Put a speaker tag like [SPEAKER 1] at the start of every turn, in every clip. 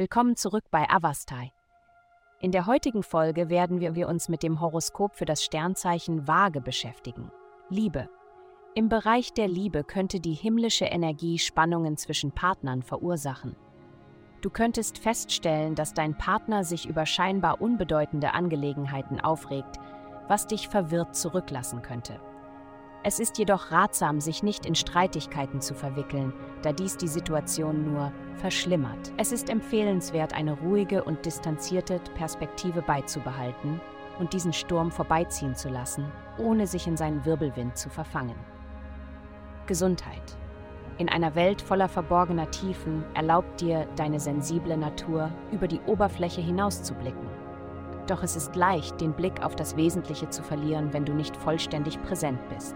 [SPEAKER 1] Willkommen zurück bei Avastai. In der heutigen Folge werden wir, uns mit dem Horoskop für das Sternzeichen Waage beschäftigen. Liebe. Im Bereich der Liebe könnte die himmlische Energie Spannungen zwischen Partnern verursachen. Du könntest feststellen, dass dein Partner sich über scheinbar unbedeutende Angelegenheiten aufregt, was dich verwirrt zurücklassen könnte. Es ist jedoch ratsam, sich nicht in Streitigkeiten zu verwickeln, da dies die Situation nur verschlimmert. Es ist empfehlenswert, eine ruhige und distanzierte Perspektive beizubehalten und diesen Sturm vorbeiziehen zu lassen, ohne sich in seinen Wirbelwind zu verfangen. Gesundheit. In einer Welt voller verborgener Tiefen erlaubt dir deine sensible Natur, über die Oberfläche hinauszublicken. Doch es ist leicht, den Blick auf das Wesentliche zu verlieren, wenn du nicht vollständig präsent bist.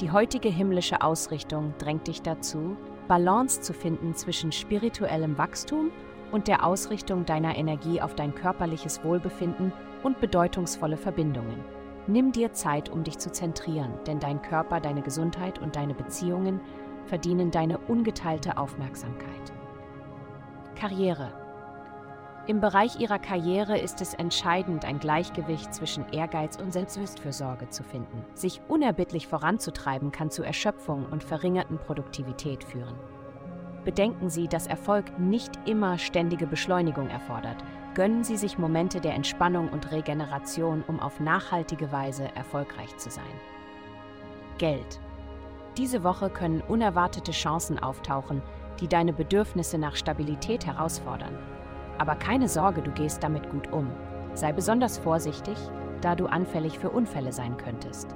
[SPEAKER 1] Die heutige himmlische Ausrichtung drängt dich dazu, Balance zu finden zwischen spirituellem Wachstum und der Ausrichtung deiner Energie auf dein körperliches Wohlbefinden und bedeutungsvolle Verbindungen. Nimm dir Zeit, um dich zu zentrieren, denn dein Körper, deine Gesundheit und deine Beziehungen verdienen deine ungeteilte Aufmerksamkeit. Karriere im Bereich ihrer Karriere ist es entscheidend, ein Gleichgewicht zwischen Ehrgeiz und Selbstfürsorge zu finden. Sich unerbittlich voranzutreiben kann zu Erschöpfung und verringerten Produktivität führen. Bedenken Sie, dass Erfolg nicht immer ständige Beschleunigung erfordert. Gönnen Sie sich Momente der Entspannung und Regeneration, um auf nachhaltige Weise erfolgreich zu sein. Geld. Diese Woche können unerwartete Chancen auftauchen, die deine Bedürfnisse nach Stabilität herausfordern. Aber keine Sorge, du gehst damit gut um. Sei besonders vorsichtig, da du anfällig für Unfälle sein könntest.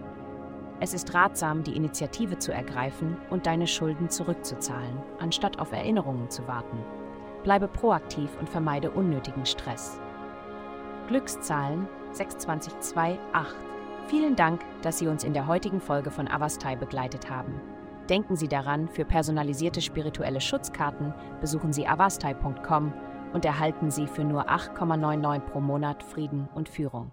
[SPEAKER 1] Es ist ratsam, die Initiative zu ergreifen und deine Schulden zurückzuzahlen, anstatt auf Erinnerungen zu warten. Bleibe proaktiv und vermeide unnötigen Stress. Glückszahlen 62228. Vielen Dank, dass Sie uns in der heutigen Folge von Avastai begleitet haben. Denken Sie daran, für personalisierte spirituelle Schutzkarten besuchen Sie avastai.com und erhalten Sie für nur 8,99 pro Monat Frieden und Führung.